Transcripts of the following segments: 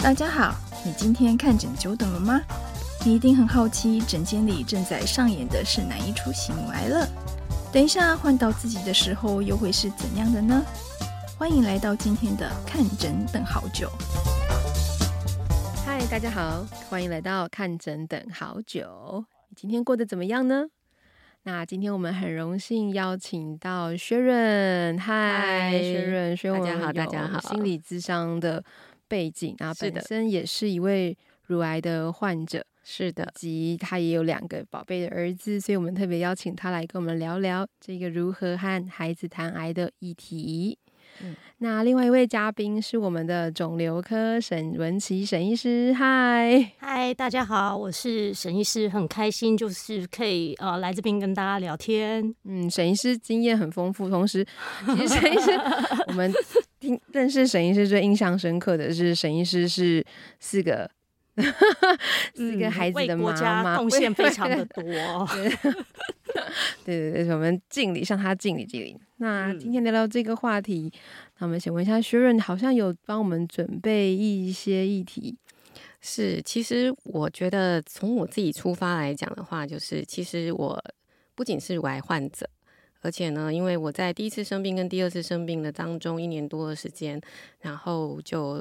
大家好，你今天看诊久等了吗？你一定很好奇，诊间里正在上演的是哪一出喜怒哀乐？等一下换到自己的时候，又会是怎样的呢？欢迎来到今天的看诊等好久。嗨，大家好，欢迎来到看诊等好久。你今天过得怎么样呢？那今天我们很荣幸邀请到薛润，嗨，薛润，薛润，大家好，大家好，心理智商的背景啊，本身也是一位乳癌的患者，是的，及他也有两个宝贝的儿子，所以我们特别邀请他来跟我们聊聊这个如何和孩子谈癌的议题。嗯，那另外一位嘉宾是我们的肿瘤科沈文琪沈医师，嗨。嗨，大家好，我是沈医师，很开心就是可以呃来这边跟大家聊天。嗯，沈医师经验很丰富，同时其实沈医师 我们听认识沈医师最印象深刻的是沈医师是四个。四个孩子的妈妈，贡献非常的多。对对对，我们敬礼，向他敬礼敬礼。那今天聊聊这个话题，那我们先问一下薛润，好像有帮我们准备一些议题。是，其实我觉得从我自己出发来讲的话，就是其实我不仅是乳癌患者，而且呢，因为我在第一次生病跟第二次生病的当中一年多的时间，然后就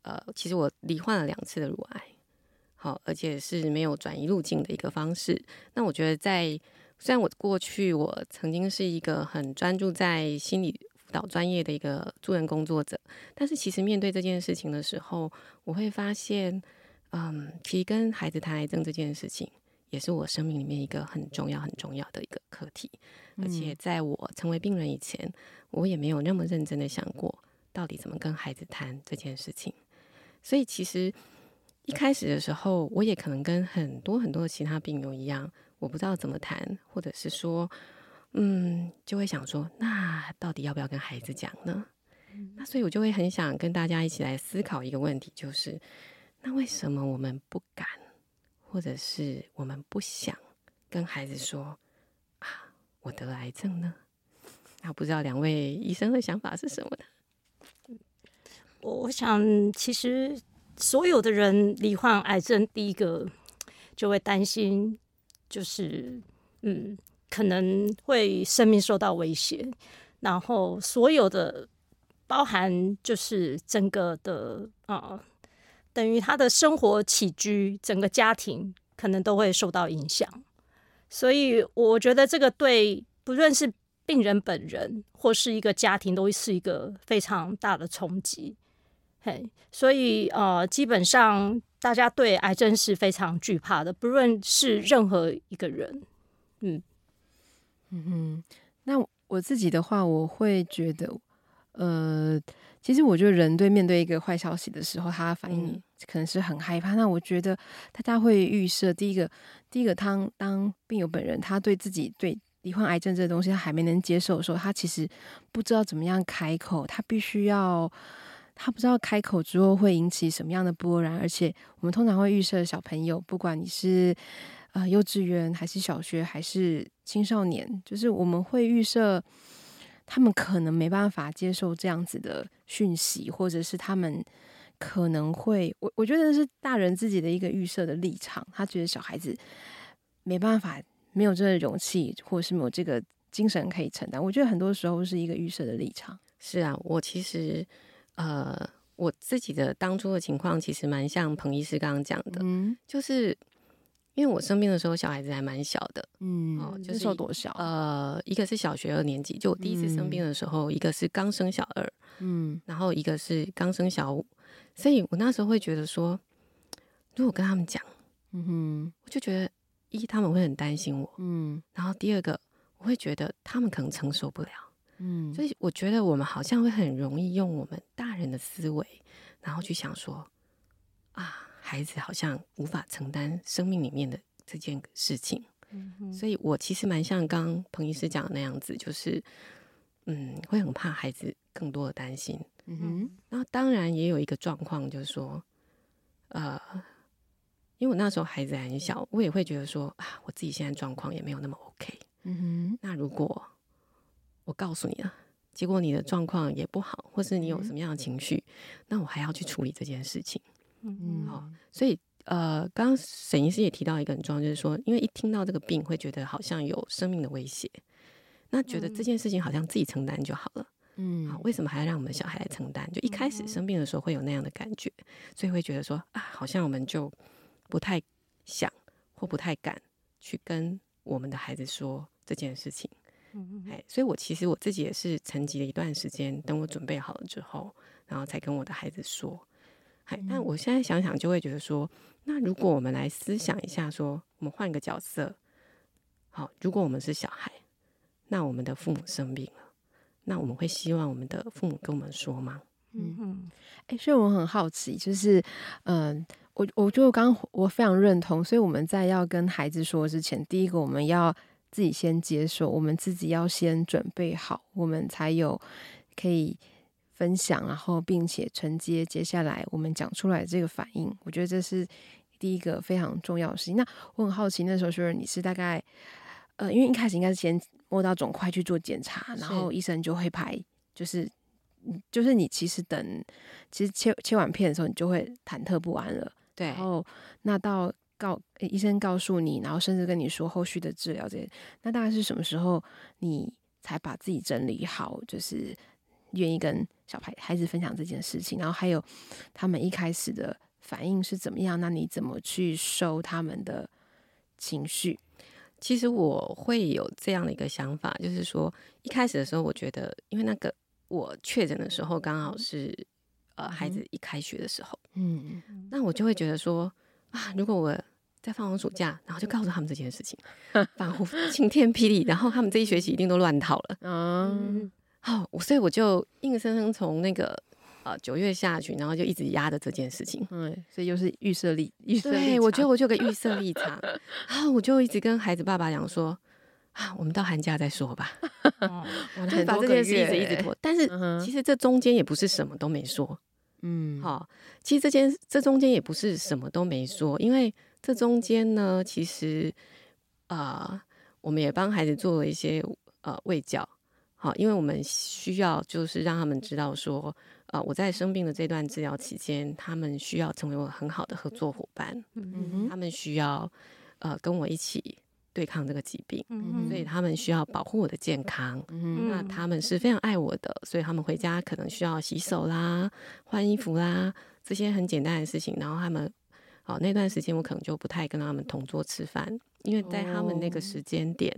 呃，其实我罹患了两次的乳癌。好，而且是没有转移路径的一个方式。那我觉得在，虽然我过去我曾经是一个很专注在心理辅导专业的一个助人工作者，但是其实面对这件事情的时候，我会发现，嗯，其实跟孩子谈癌症这件事情，也是我生命里面一个很重要、很重要的一个课题。而且在我成为病人以前，我也没有那么认真的想过，到底怎么跟孩子谈这件事情。所以其实。一开始的时候，我也可能跟很多很多的其他病友一样，我不知道怎么谈，或者是说，嗯，就会想说，那到底要不要跟孩子讲呢？嗯。那所以我就会很想跟大家一起来思考一个问题，就是，那为什么我们不敢，或者是我们不想跟孩子说啊，我得了癌症呢？那不知道两位医生的想法是什么呢？我我想，其实。所有的人罹患癌症，第一个就会担心，就是嗯，可能会生命受到威胁。然后所有的包含就是整个的啊、等于他的生活起居，整个家庭可能都会受到影响。所以我觉得这个对不论是病人本人或是一个家庭，都是一个非常大的冲击。嘿，所以呃，基本上大家对癌症是非常惧怕的，不论是任何一个人。嗯嗯哼，那我自己的话，我会觉得，呃，其实我觉得人对面对一个坏消息的时候，他的反应可能是很害怕。嗯、那我觉得大家会预设，第一个，第一个，当当病友本人他对自己对罹患癌症这个东西他还没能接受的时候，他其实不知道怎么样开口，他必须要。他不知道开口之后会引起什么样的波澜，而且我们通常会预设小朋友，不管你是呃幼稚园还是小学还是青少年，就是我们会预设他们可能没办法接受这样子的讯息，或者是他们可能会，我我觉得是大人自己的一个预设的立场，他觉得小孩子没办法，没有这个勇气，或者是没有这个精神可以承担。我觉得很多时候是一个预设的立场。是啊，我其实。呃，我自己的当初的情况其实蛮像彭医师刚刚讲的，嗯，就是因为我生病的时候小孩子还蛮小的，嗯，哦，就是说多小？呃，一个是小学二年级，就我第一次生病的时候，嗯，一个是刚生小二，嗯，然后一个是刚生小五，所以我那时候会觉得说，如果跟他们讲，嗯哼，我就觉得一他们会很担心我，嗯，然后第二个我会觉得他们可能承受不了。嗯，所以我觉得我们好像会很容易用我们大人的思维，然后去想说，啊，孩子好像无法承担生命里面的这件事情。嗯哼，所以我其实蛮像刚刚彭医师讲的那样子，就是，嗯，会很怕孩子更多的担心。嗯哼，然后当然也有一个状况，就是说，呃，因为我那时候孩子还很小，我也会觉得说，啊，我自己现在状况也没有那么 OK。嗯哼，那如果我告诉你了，结果你的状况也不好，或是你有什么样的情绪，那我还要去处理这件事情。嗯，好，所以呃，刚刚沈医师也提到一个很重要，就是说，因为一听到这个病，会觉得好像有生命的威胁，那觉得这件事情好像自己承担就好了。嗯，好，为什么还要让我们的小孩来承担？就一开始生病的时候会有那样的感觉，所以会觉得说啊，好像我们就不太想或不太敢去跟我们的孩子说这件事情。嗯，哎，所以我其实我自己也是沉寂了一段时间，等我准备好了之后，然后才跟我的孩子说。哎，但我现在想想，就会觉得说，那如果我们来思想一下，说我们换个角色，好，如果我们是小孩，那我们的父母生病了，那我们会希望我们的父母跟我们说吗？嗯嗯，哎，所以我很好奇，就是，嗯，我我就刚我非常认同，所以我们在要跟孩子说之前，第一个我们要。自己先接受，我们自己要先准备好，我们才有可以分享，然后并且承接接下来我们讲出来的这个反应。我觉得这是第一个非常重要的事情。那我很好奇，那时候说你是大概呃，因为一开始应该是先摸到肿块去做检查，然后医生就会排，就是就是你其实等其实切切完片的时候，你就会忐忑不安了。对，然后那到。告医生告诉你，然后甚至跟你说后续的治疗这些，那大概是什么时候你才把自己整理好，就是愿意跟小孩孩子分享这件事情？然后还有他们一开始的反应是怎么样？那你怎么去收他们的情绪？其实我会有这样的一个想法，就是说一开始的时候，我觉得因为那个我确诊的时候刚好是呃孩子一开学的时候，嗯，那我就会觉得说啊，如果我在放完暑假，然后就告诉他们这件事情，仿佛晴天霹雳，然后他们这一学期一定都乱套了。嗯，好，所以我就硬生生从那个呃九月下旬，然后就一直压着这件事情。嗯，所以又是预设立预设。对，我觉得我就有个预设立场，然后我就一直跟孩子爸爸讲说啊，我们到寒假再说吧。我就把这件事一直一直拖，但是其实这中间也不是什么都没说。嗯，好，其实这件这中间也不是什么都没说，因为。这中间呢，其实啊、呃，我们也帮孩子做了一些呃喂教，好，因为我们需要就是让他们知道说，啊、呃，我在生病的这段治疗期间，他们需要成为我很好的合作伙伴，嗯，他们需要呃跟我一起对抗这个疾病，嗯，所以他们需要保护我的健康，嗯，那他们是非常爱我的，所以他们回家可能需要洗手啦、换衣服啦这些很简单的事情，然后他们。好，那段时间我可能就不太跟他们同桌吃饭，因为在他们那个时间点，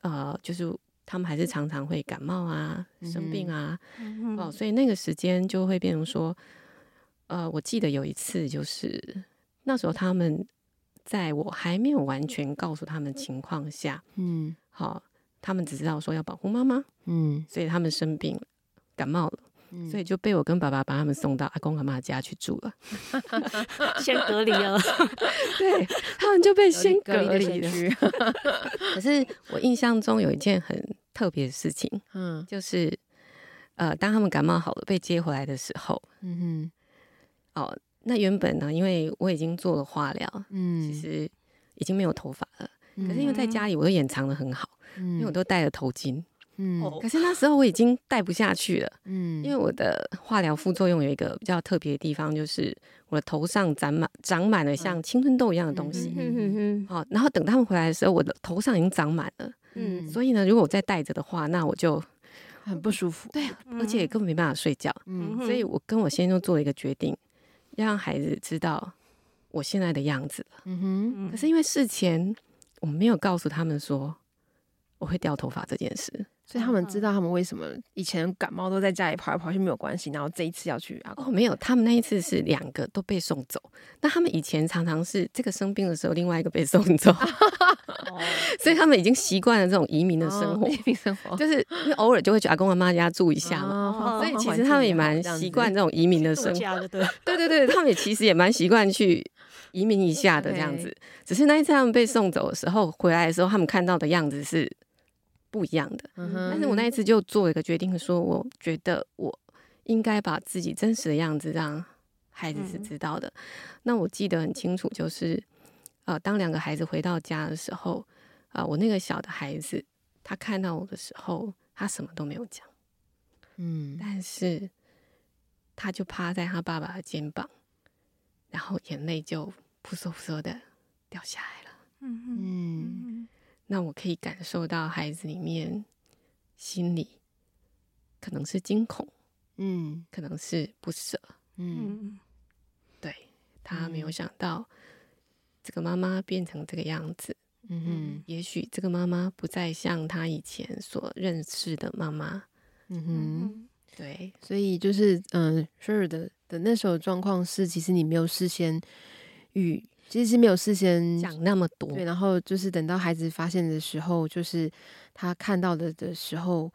哦、呃，就是他们还是常常会感冒啊、生病啊，嗯、哦，所以那个时间就会变成说，呃，我记得有一次就是那时候他们在我还没有完全告诉他们情况下，嗯，好，他们只知道说要保护妈妈，嗯，所以他们生病了，感冒了。所以就被我跟爸爸把他们送到阿公阿妈家去住了，先隔离了。对，他们就被先隔离了。可是我印象中有一件很特别的事情，嗯，就是呃，当他们感冒好了被接回来的时候，嗯哼，哦，那原本呢，因为我已经做了化疗，嗯，其实已经没有头发了。可是因为在家里，我都掩藏的很好，因为我都戴了头巾。嗯，可是那时候我已经戴不下去了，嗯，因为我的化疗副作用有一个比较特别的地方，就是我的头上长满长满了像青春痘一样的东西，嗯嗯嗯，好，然后等他们回来的时候，我的头上已经长满了，嗯，所以呢，如果我再戴着的话，那我就很不舒服，对，而且也根本没办法睡觉，嗯，所以我跟我先生做了一个决定，要让孩子知道我现在的样子了，嗯哼，可是因为事前我没有告诉他们说我会掉头发这件事。所以他们知道他们为什么以前感冒都在家里跑来跑去没有关系，然后这一次要去啊？哦，没有，他们那一次是两个都被送走。那他们以前常常是这个生病的时候，另外一个被送走，所以他们已经习惯了这种移民的生活。移民生活就是因为偶尔就会去阿公阿妈家住一下嘛，哦所以其实他们也蛮习惯这种移民的生活。对对对，他们也其实也蛮习惯去移民一下的这样子。只是那一次他们被送走的时候，回来的时候，他们看到的样子是。不一样的，但是我那一次就做了一个决定，说我觉得我应该把自己真实的样子让孩子是知道的。那我记得很清楚，就是呃，当两个孩子回到家的时候，啊，我那个小的孩子他看到我的时候，他什么都没有讲，嗯，但是他就趴在他爸爸的肩膀，然后眼泪就扑簌扑簌的掉下来了。嗯嗯那我可以感受到孩子里面心里可能是惊恐，嗯可能是不舍。嗯嗯对，他没有想到这个妈妈变成这个样子，嗯哼也许这个妈妈不再像他以前所认识的妈妈。嗯哼，嗯对，所以就是嗯 Sher 的的那时候状况是，其实你没有事先预，其实是没有事先讲那么多，对，然后就是等到孩子发现的时候，就是他看到的的时候，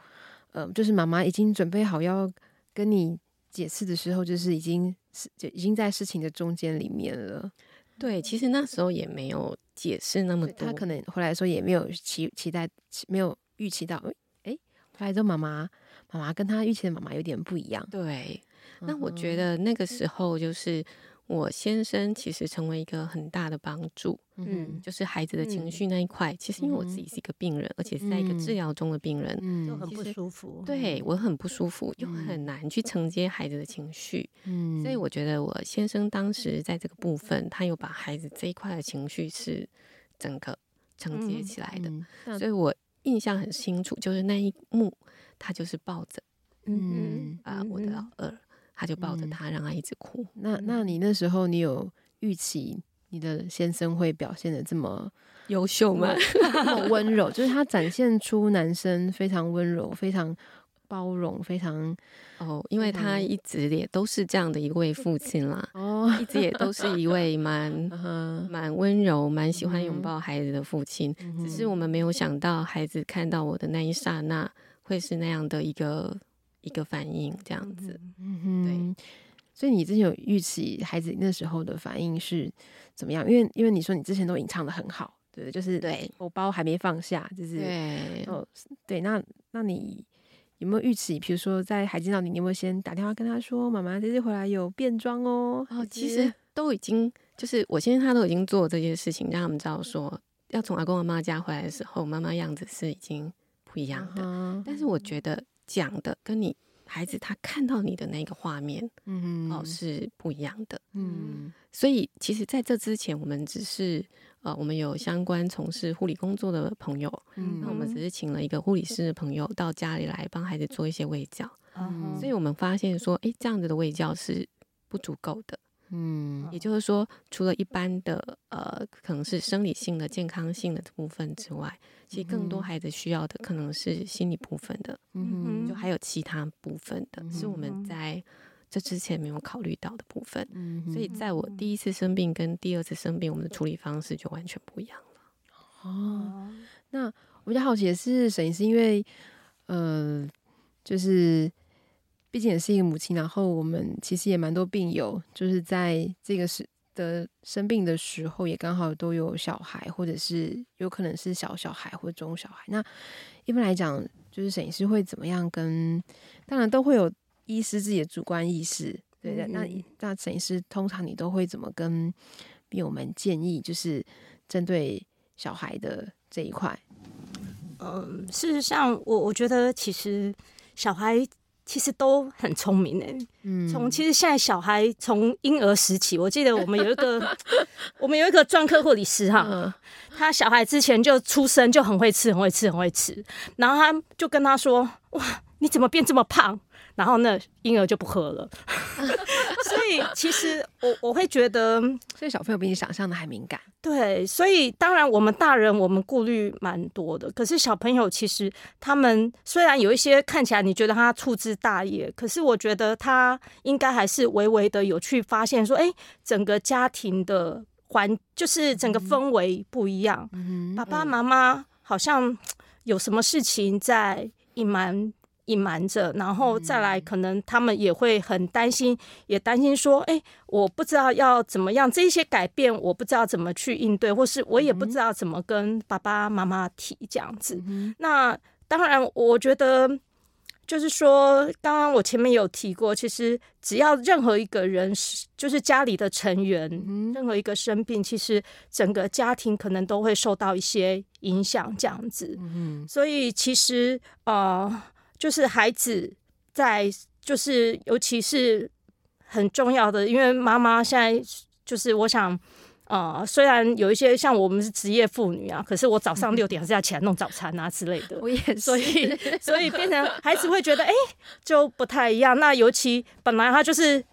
呃，就是妈妈已经准备好要跟你解释的时候，就是已经是就已经在事情的中间里面了。对，其实那时候也没有解释那么多，他可能回来的时候也没有期期待，没有预期到，哎，回来之后妈妈妈妈跟他预期的妈妈有点不一样。对。那我嗯觉得那个时候就是我先生其实成为一个很大的帮助，嗯就是孩子的情绪那一块。其实因为我自己是一个病人，而且是在一个治疗中的病人，嗯。就很不舒服。对我很不舒服，又很难去承接孩子的情绪。嗯。所以我觉得我先生当时在这个部分，他有把孩子这一块的情绪是整个承接起来的，所以我印象很清楚，就是那一幕，他就是抱着嗯。啊、我的老二，他就抱着他，让他一直哭。那那你那时候你有预期你的先生会表现的这么 优秀吗？这么温柔？就是他展现出男生非常温柔、非常包容、非常 哦，因为他一直也都是这样的一位父亲啦，哦，一直也都是一位蛮 蛮温柔、蛮喜欢拥抱孩子的父亲。嗯只是我们没有想到，孩子看到我的那一刹那，会是那样的一个一个反应，这样子。嗯哼，所以你之前有预期孩子那时候的反应是怎么样？因为因为你说你之前都隐藏的很好，对，就是对我包还没放下，就是对，哦，对，那那你有没有预期？比如说在孩子那里，你有没有先打电话跟他说：“妈妈这次回来有变装哦？”哦，还其实都已经就是我先生他都已经做这件事情，让他们知道说，要从阿公阿妈家回来的时候，妈妈样子是已经不一样的。嗯但是我觉得讲的跟你孩子他看到你的那个画面嗯哦是不一样的。嗯所以其实在这之前，我们只是呃，我们有相关从事护理工作的朋友，嗯那我们只是请了一个护理师的朋友到家里来帮孩子做一些喂教。嗯所以我们发现说，诶，这样子的喂教是不足够的。嗯也就是说，除了一般的呃，可能是生理性的、健康性的部分之外，其实更多孩子需要的可能是心理部分的，嗯就还有其他部分的，是我们在这之前没有考虑到的部分。嗯所以，在我第一次生病跟第二次生病，我们的处理方式就完全不一样了。哦，那我比较好奇的是，沈医师，因为呃，就是毕竟也是一个母亲，然后我们其实也蛮多病友，就是在这个时的生病的时候，也刚好都有小孩，或者是有可能是小小孩或中小孩。那一般来讲，就是摄影师会怎么样跟？当然都会有医师自己的主观意识，对的。那嗯那摄影师通常你都会怎么跟病友们建议？就是针对小孩的这一块，嗯，事实上，我我觉得其实小孩其实都很聪明诶。嗯从其实现在小孩从婴儿时期，我记得我们有一个 我们有一个专科护理师哈，嗯他小孩之前就出生就很会吃，很会吃，很会吃，然后他就跟他说：“哇，你怎么变这么胖？”然后那婴儿就不喝了。所以其实我我会觉得。所以小朋友比你想象的还敏感。对，所以当然我们大人我们顾虑蛮多的，可是小朋友其实他们虽然有一些看起来你觉得他粗枝大叶，可是我觉得他应该还是微微的有去发现说，哎，整个家庭的环就是整个氛围不一样，嗯爸爸妈妈好像有什么事情在隐瞒。隐瞒着，然后再来，可能他们也会很担心，也担心说，哎，我不知道要怎么样，这一些改变我不知道怎么去应对，或是我也不知道怎么跟爸爸妈妈提这样子。那当然，我觉得就是说，刚刚我前面有提过，其实只要任何一个人是，就是家里的成员，任何一个生病，其实整个家庭可能都会受到一些影响，这样子。嗯所以其实呃。就是孩子在就是尤其是很重要的，因为妈妈现在就是我想。呃，虽然有一些像我们是职业妇女啊，可是我早上六点还是要起来弄早餐啊之类的。我也是，所以所以变成孩子会觉得，哎、欸，就不太一样。那尤其本来他就是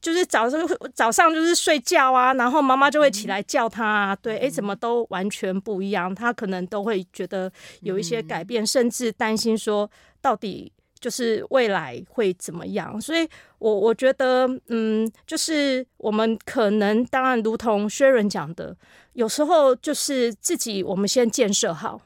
就是早上早上就是睡觉啊，然后妈妈就会起来叫他啊，对，哎、欸，怎么都完全不一样。他可能都会觉得有一些改变，甚至担心说到底。就是未来会怎么样？所以我，我我觉得，嗯，就是我们可能，当然，如同 Sharon 讲的，有时候就是自己，我们先建设好。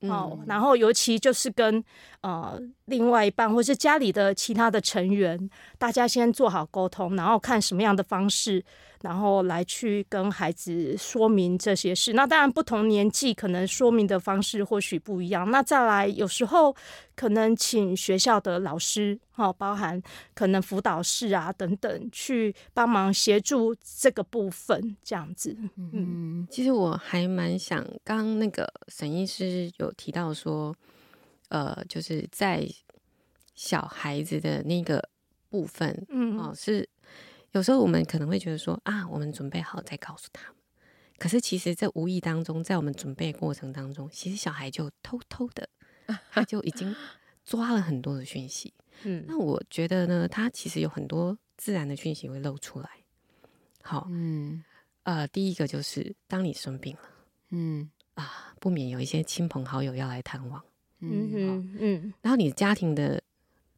哦，嗯、然后尤其就是跟呃另外一半或是家里的其他的成员，大家先做好沟通，然后看什么样的方式，然后来去跟孩子说明这些事。那当然不同年纪可能说明的方式或许不一样。那再来有时候可能请学校的老师，哈、哦，包含可能辅导室啊等等，去帮忙协助这个部分，这样子。嗯，其实我还蛮想，刚那个沈医师有。提到说，呃，就是在小孩子的那个部分，嗯，哦，是有时候我们可能会觉得说啊，我们准备好再告诉他们。可是其实，在无意当中，在我们准备过程当中，其实小孩就偷偷的，他就已经 抓了很多的讯息。嗯，那我觉得呢，他其实有很多自然的讯息会露出来。好，嗯，呃，第一个就是当你生病了，嗯。啊，不免有一些亲朋好友要来探望，嗯嗯嗯，然后你的家庭的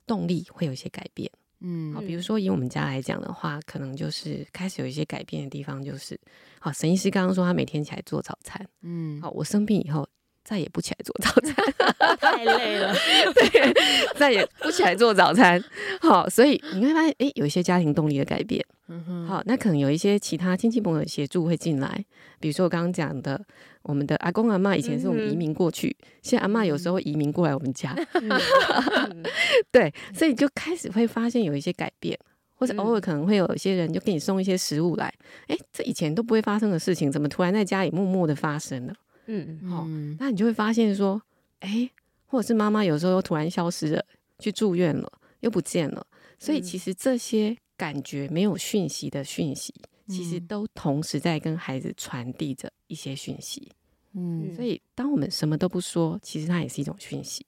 动力会有一些改变，嗯，好，比如说以我们家来讲的话，可能就是开始有一些改变的地方，就是，好，沈医师刚刚说他每天起来做早餐，嗯，好，我生病以后再也不起来做早餐，太累了，对，再也不起来做早餐，好，所以你会发现，哎，有一些家庭动力的改变。嗯哼，好，那可能有一些其他亲戚朋友协助会进来，比如说我刚刚讲的，我们的阿公阿妈以前是我们移民过去，嗯、现在阿妈有时候会移民过来我们家，嗯、对，所以就开始会发现有一些改变，或者偶尔可能会有一些人就给你送一些食物来，哎、欸，这以前都不会发生的事情，怎么突然在家里默默的发生了？嗯，好，那你就会发现说，哎、欸，或者是妈妈有时候又突然消失了，去住院了，又不见了，所以其实这些。感觉没有讯息的讯息，其实都同时在跟孩子传递着一些讯息。嗯，所以当我们什么都不说，其实它也是一种讯息；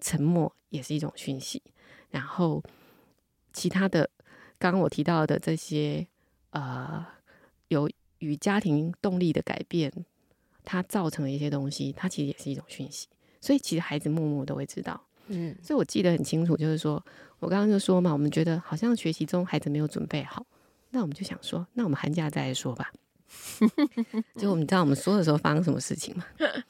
沉默也是一种讯息。然后其他的，刚刚我提到的这些，呃，有与家庭动力的改变，它造成了一些东西，它其实也是一种讯息。所以其实孩子默默都会知道。嗯，所以我记得很清楚，就是说。我刚刚就说嘛，我们觉得好像学习中孩子没有准备好，那我们就想说，那我们寒假再来说吧。结果我们知道我们说的时候发生什么事情吗？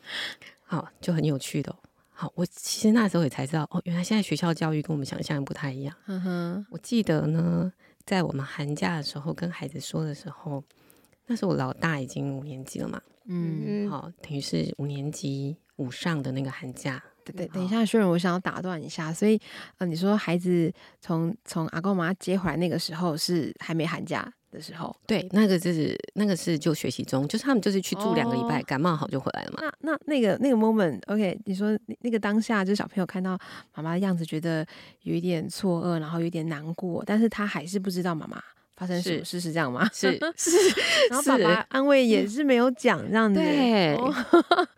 好，就很有趣的。好，我其实那时候也才知道，哦，原来现在学校教育跟我们想象不太一样。嗯哼，我记得呢，在我们寒假的时候跟孩子说的时候，那时候我老大已经五年级了嘛。嗯，好，等于是五年级五上的那个寒假。对，等一下，Sharon，我想要打断一下。所以，呃，你说孩子从从阿公妈接回来那个时候是还没寒假的时候？对，那个就是那个是就学习中，就是他们就是去住两个礼拜，哦、感冒好就回来了嘛。那那那个那个 moment，OK，okay，你说那个当下，就是小朋友看到妈妈的样子，觉得有一点错愕，然后有点难过，但是他还是不知道妈妈发生什么事，是这样吗？是 是，然后爸爸安慰也是没有讲这样子。对、哦、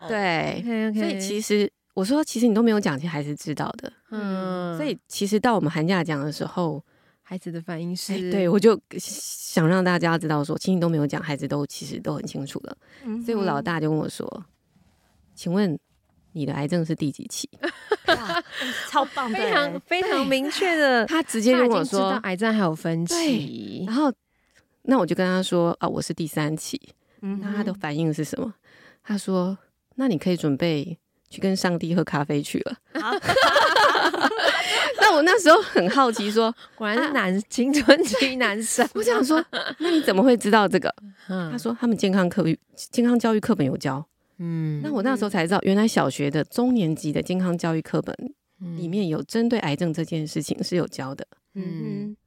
对，okay, okay 所以其实。我说，其实你都没有讲，其实孩子知道的。嗯，所以其实到我们寒假讲的时候，孩子的反应是，欸、对我就想让大家知道说，其实你都没有讲，孩子都其实都很清楚了。嗯、所以我老大就跟我说：“请问你的癌症是第几期？” 哇，超棒的，非常非常明确的，他直接跟我说，癌症还有分期。然后，那我就跟他说：“啊，我是第三期。”嗯，那他的反应是什么？他说：“那你可以准备。”去跟上帝喝咖啡去了。那我那时候很好奇说，说果然是男、啊、青春期男生。我想说，那你怎么会知道这个？他说他们健康课、健康教育课本有教。嗯，那我那时候才知道，原来小学的中年级的健康教育课本里面有针对癌症这件事情是有教的。嗯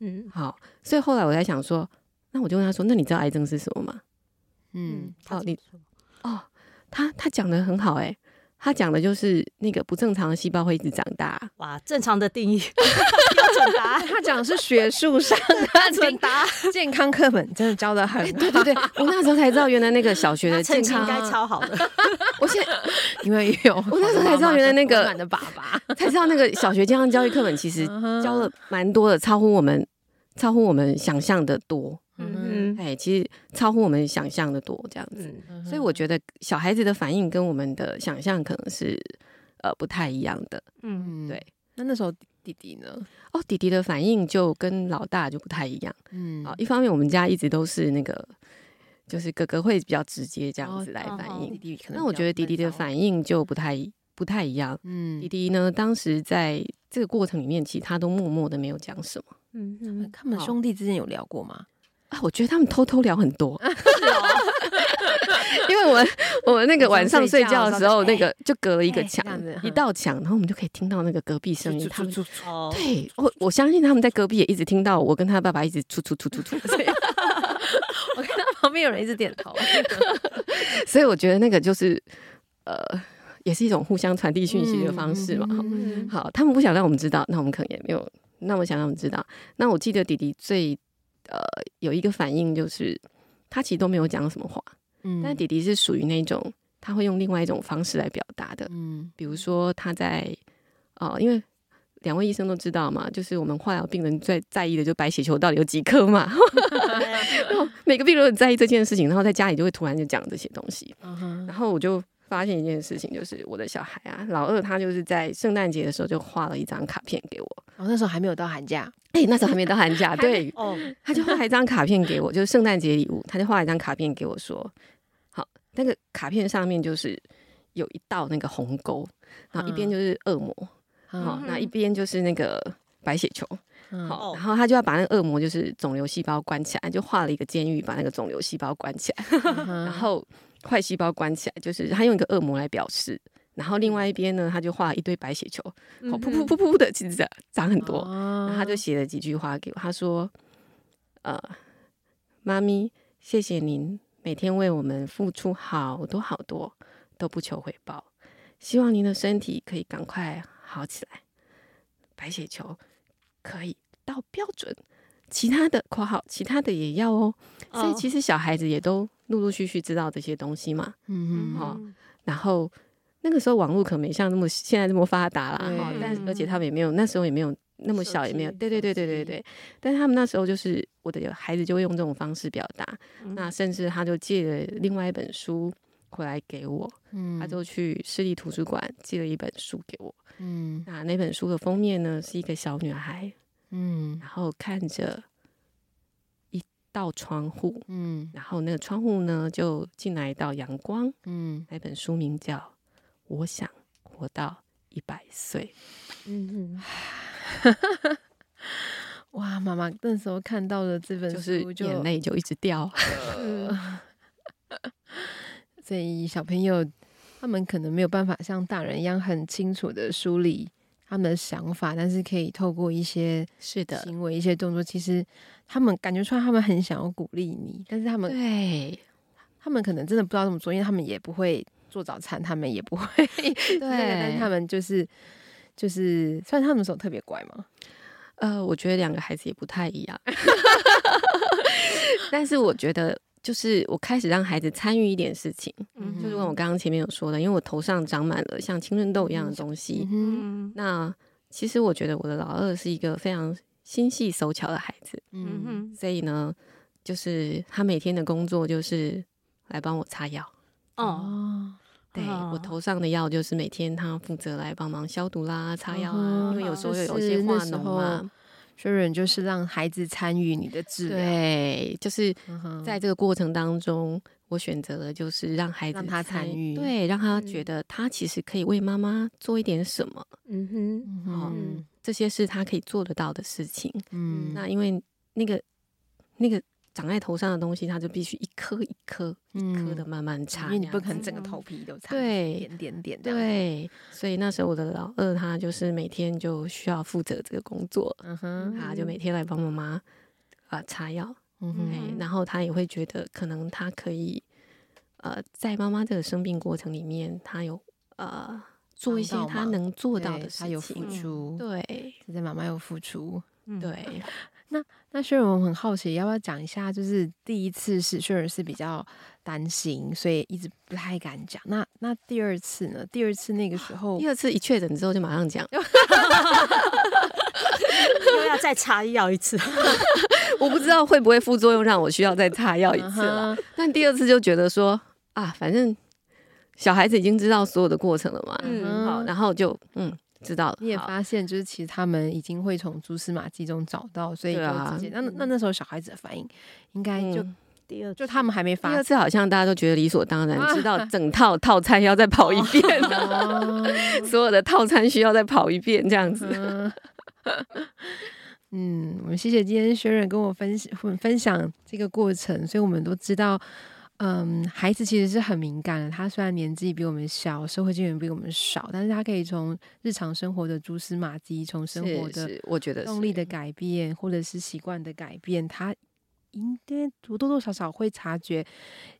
嗯，好，所以后来我在想说，那我就问他说，那你知道癌症是什么吗？嗯，好，你哦，他他讲的很好哎、欸。他讲的就是那个不正常的细胞会一直长大。哇，正常的定义 标准答案，他讲的是学术上的 准答，健康课本真的教的很。对对对，我那时候才知道，原来那个小学的健康应该超好的。我现在因为有，我那时候才知道，原来那个满的爸爸才知道那个小学健康教育课本其实教了蛮多的，超乎我们超乎我们想象的多。哎，其实超乎我们想象的多，这样子，嗯、所以我觉得小孩子的反应跟我们的想象可能是呃不太一样的。嗯，对。那那时候弟弟呢？哦，弟弟的反应就跟老大就不太一样。嗯，好，一方面我们家一直都是那个，就是哥哥会比较直接这样子来反应，弟弟可能。那我觉得弟弟的反应就不太不太一样。嗯，弟弟呢，当时在这个过程里面，其实他都默默的没有讲什么。嗯嗯，他们兄弟之间有聊过吗？啊，我觉得他们偷偷聊很多，因为我们我们那个晚上睡觉的时候，那个就隔了一个墙，一道墙，然后我们就可以听到那个隔壁声音。他们对我我相信他们在隔壁也一直听到我跟他爸爸一直突突突突突。我看到旁边有人一直点头，所以我觉得那个就是呃，也是一种互相传递讯息的方式嘛。好，他们不想让我们知道，那我们可能也没有那么想让我们知道。那我记得弟弟最。呃，有一个反应就是，他其实都没有讲什么话，嗯，但弟弟是属于那种他会用另外一种方式来表达的，嗯，比如说他在，呃，因为两位医生都知道嘛，就是我们化疗病人最在意的就白血球到底有几颗嘛，然后每个病人都很在意这件事情，然后在家里就会突然就讲这些东西，然后我就发现一件事情，就是我的小孩啊，老二他就是在圣诞节的时候就画了一张卡片给我，然后那时候还没有到寒假。哎、欸，那时候还没到寒假，对，哦，他就画了一张卡片给我，就是圣诞节礼物，他就画了一张卡片给我，说，好，那个卡片上面就是有一道那个鸿沟，然后一边就是恶魔，嗯、好，那一边就是那个白血球，嗯、好，然后他就要把那个恶魔就是肿瘤细胞关起来，就画了一个监狱，把那个肿瘤细胞关起来，嗯、然后坏细胞关起来，就是他用一个恶魔来表示。然后另外一边呢，他就画了一堆白血球，噗噗噗噗噗的，其实长很多。然后他就写了几句话给我，他说：“呃，妈咪，谢谢您每天为我们付出好多好多，都不求回报。希望您的身体可以赶快好起来，白血球可以到标准，其他的括号其他的也要哦。所以其实小孩子也都陆陆续续知道这些东西嘛。嗯。然后。”那个时候网络可没像那么现在这么发达啦，哈对，但而且他们也没有那时候也没有那么小，也没有，对对对对对对。但是他们那时候就是我的孩子就会用这种方式表达，嗯、那甚至他就借了另外一本书回来给我，嗯，他就去市立图书馆借了一本书给我，嗯，那那本书的封面呢是一个小女孩，嗯，然后看着一道窗户，嗯，然后那个窗户呢就进来一道阳光，嗯，那本书名叫。我想活到一百岁。嗯嗯，哇，妈妈那时候看到了这本书，就眼泪就一直掉。所以小朋友他们可能没有办法像大人一样很清楚的梳理他们的想法，但是可以透过一些是的行为、一些动作，其实他们感觉出来他们很想要鼓励你，但是他们对，他们可能真的不知道怎么做，因为他们也不会。做早餐，他们也不会对，但是他们就是就是，虽然他们手特别乖嘛？呃，我觉得两个孩子也不太一样，但是我觉得就是我开始让孩子参与一点事情，嗯、就是我刚刚前面有说的，因为我头上长满了像青春痘一样的东西，嗯、那其实我觉得我的老二是一个非常心细手巧的孩子，嗯哼，所以呢，就是他每天的工作就是来帮我擦药，哦。对，我头上的药就是每天他负责来帮忙消毒啦、擦药啊，因为有时候有些化脓嘛。所以人就是让孩子参与你的治疗，对，就是在这个过程当中，我选择了就是让孩子让他参与，对，让他觉得他其实可以为妈妈做一点什么。嗯哼，好，这些是他可以做得到的事情。嗯，那因为那个那个。长在头上的东西，它就必须一颗一颗、一颗的慢慢擦，因为你不可能整个头皮都擦。对，点点点。对，所以那时候我的老二他就是每天就需要负责这个工作，嗯哼，他就每天来帮妈妈啊擦药，嗯哼，然后他也会觉得可能他可以呃在妈妈这个生病过程里面，他有呃做一些他能做到的事情，他有付出，对，现在妈妈有付出，对。那那薛仁，我很好奇，要不要讲一下？就是第一次是薛仁是比较担心，所以一直不太敢讲。那那第二次呢？第二次那个时候，第二次一确诊之后就马上讲，又要再擦药一次。我不知道会不会副作用让我需要再擦药一次了。Uh huh. 但第二次就觉得说啊，反正小孩子已经知道所有的过程了嘛，嗯，好，然后就嗯。知道了，你也发现，就是其实他们已经会从蛛丝马迹中找到，所以就直接。那那那时候小孩子的反应，应该就第二，就他们还没发。第二次好像大家都觉得理所当然，知道 整套套餐要再跑一遍，所有的套餐需要再跑一遍这样子。嗯，我们谢谢今天薛仁跟我分享分享这个过程，所以我们都知道。嗯，孩子其实是很敏感的。他虽然年纪比我们小，社会经验比我们少，但是他可以从日常生活的蛛丝马迹，从生活的我觉得动力的改变，或者是习惯的改变，他应该多多少少会察觉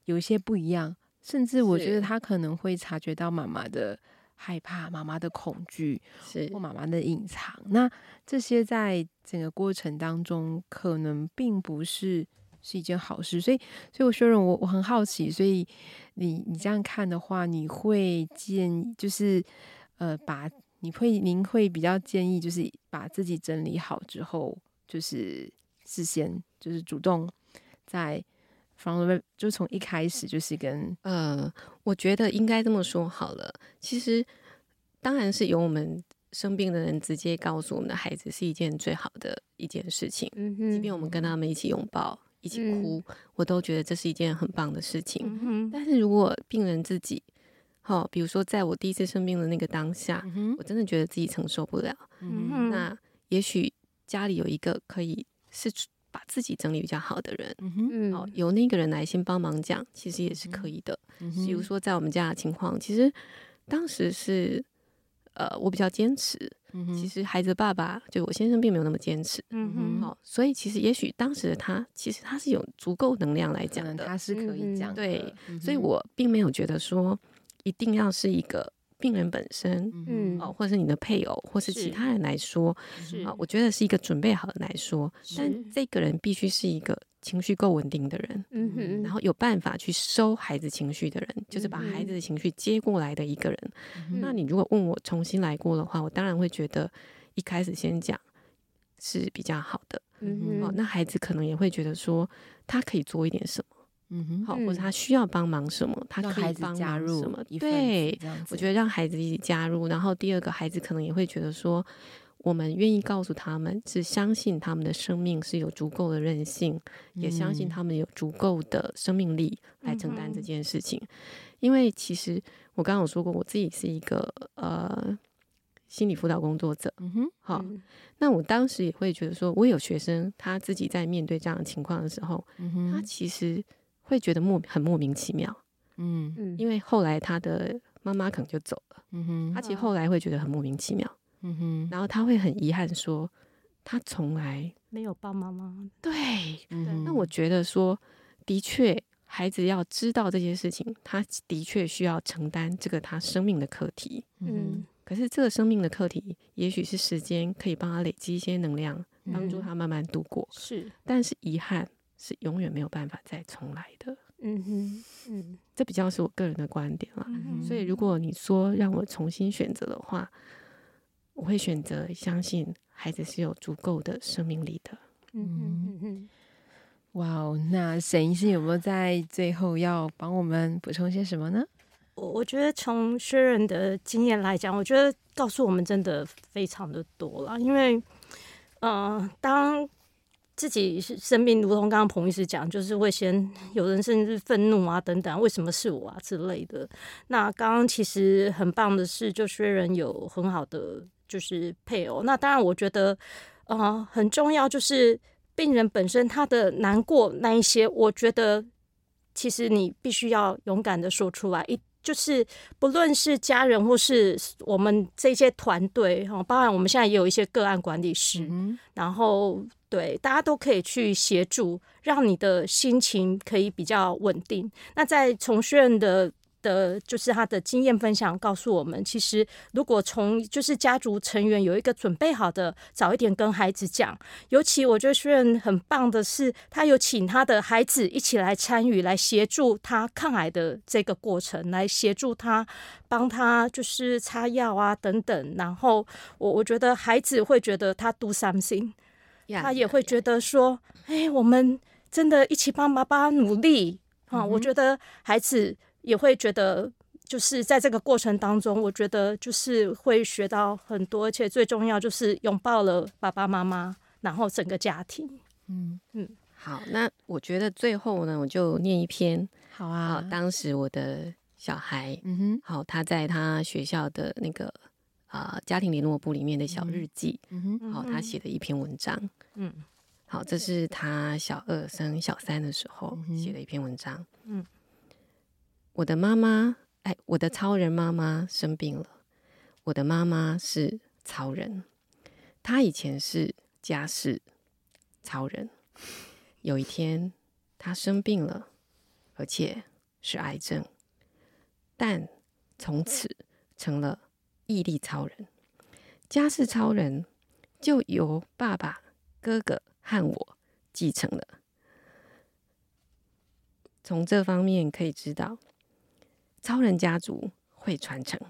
有一些不一样。甚至我觉得他可能会察觉到妈妈的害怕、妈妈的恐惧，是或妈妈的隐藏。那这些在整个过程当中，可能并不是。是一件好事，所以，所以我说，我我很好奇，所以你你这样看的话，你会建议就是，呃，把你会您会比较建议，就是把自己整理好之后，就是事先就是主动在 from the 就从一开始就是跟呃，我觉得应该这么说好了，其实当然是由我们生病的人直接告诉我们的孩子是一件最好的一件事情，嗯哼，即便我们跟他们一起拥抱。一起哭，嗯、我都觉得这是一件很棒的事情。嗯、但是如果病人自己，好，比如说在我第一次生病的那个当下，嗯、我真的觉得自己承受不了。嗯、那也许家里有一个可以是把自己整理比较好的人，嗯哼，好，由那个人来先帮忙讲，其实也是可以的。嗯、比如说在我们家的情况，其实当时是。呃，我比较坚持。嗯、其实孩子的爸爸就我先生并没有那么坚持。嗯哼，好，所以其实也许当时的他，其实他是有足够能量来讲的，他是可以讲。对，嗯、所以我并没有觉得说一定要是一个病人本身，嗯，哦，或者是你的配偶，或是其他人来说，是。啊，我觉得是一个准备好的来说，但这个人必须是一个。情绪够稳定的人，嗯哼，然后有办法去收孩子情绪的人，嗯、就是把孩子的。情绪接过来的一个人。嗯、那你如果问我重新来过的话，我当然会觉得一开始先讲是比较好的。嗯哼，哦，那孩子可能也会觉得说他可以做一点什么，嗯哼，好，或者他需要帮忙什么，他可以帮忙什么？对，我觉得让孩子一起加入，然后第二个孩子可能也会觉得说。我们愿意告诉他们，是相信他们的生命是有足够的韧性，嗯、也相信他们有足够的生命力来承担这件事情。嗯、因为其实我刚刚有说过，我自己是一个呃心理辅导工作者。嗯哼，好，那我当时也会觉得说，我有学生他自己在面对这样的情况的时候，嗯、他其实会觉得莫很莫名其妙。嗯嗯，因为后来他的妈妈可能就走了。嗯哼，他其实后来会觉得很莫名其妙。嗯哼，然后他会很遗憾说，他从来没有爸妈妈。对，那我觉得说，的确，孩子要知道这些事情，他的确需要承担这个他生命的课题。嗯，可是这个生命的课题，也许是时间可以帮他累积一些能量，帮助他慢慢度过。是，但是遗憾是永远没有办法再重来的。嗯哼，嗯，这比较是我个人的观点了。所以，如果你说让我重新选择的话，我会选择相信孩子是有足够的生命力的。嗯嗯嗯，哇哦，那沈医师有没有在最后要帮我们补充些什么呢？我我觉得从薛仁的经验来讲，我觉得告诉我们真的非常的多了。因为，呃，当自己是生病，如同刚刚彭医师讲，就是会先有人甚至愤怒啊等等，为什么是我啊之类的。那刚刚其实很棒的是，就虽然有很好的。就是配偶，那当然，我觉得，呃，很重要，就是病人本身他的难过那一些，我觉得其实你必须要勇敢的说出来，一就是不论是家人或是我们这些团队哈，包含我们现在也有一些个案管理师，嗯、然后对大家都可以去协助，让你的心情可以比较稳定。那在从薛仁的的，就是他的经验分享告诉我们，其实如果从就是家族成员有一个准备好的，早一点跟孩子讲。尤其我觉得虽然很棒的是，他有请他的孩子一起来参与，来协助他抗癌的这个过程，来协助他帮他就是擦药啊等等。然后我我觉得孩子会觉得他 do something，他也会觉得说，哎，我们真的一起帮爸爸努力啊！我觉得孩子。也会觉得，就是在这个过程当中，我觉得就是会学到很多，而且最重要就是拥抱了爸爸妈妈，然后整个家庭。嗯嗯，好，那我觉得最后呢，我就念一篇。好啊，当时我的小孩，嗯哼，好，他在他学校的那个啊、呃、家庭联络部里面的小日记，嗯哼，好，他写的一篇文章，嗯，好，这是他小二升小三的时候写的一篇文章，嗯。我的妈妈，哎，我的超人妈妈生病了。我的妈妈是超人，她以前是家事超人。有一天，她生病了，而且是癌症，但从此成了毅力超人。家事超人就由爸爸、哥哥和我继承了。从这方面可以知道。超人家族会传承。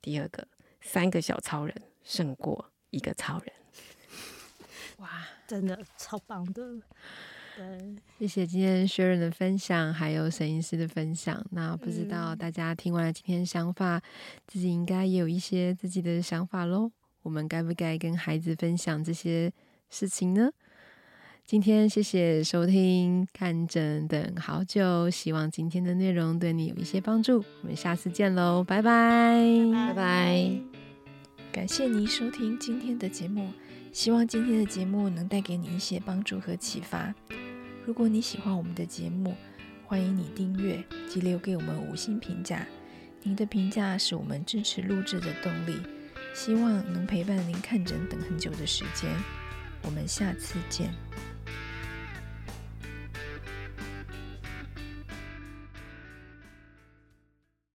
第二个，三个小超人胜过一个超人。哇，真的超棒的！对，谢谢今天 Sharon 的分享，还有沈医师的分享。那不知道大家听完了今天想法，嗯、自己应该也有一些自己的想法喽。我们该不该跟孩子分享这些事情呢？今天谢谢收听看诊等好久，希望今天的内容对你有一些帮助。我们下次见喽，拜拜，拜拜。感谢您收听今天的节目，希望今天的节目能带给你一些帮助和启发。如果你喜欢我们的节目，欢迎你订阅及留给我们五星评价。您的评价是我们支持录制的动力。希望能陪伴您看诊等很久的时间。我们下次见。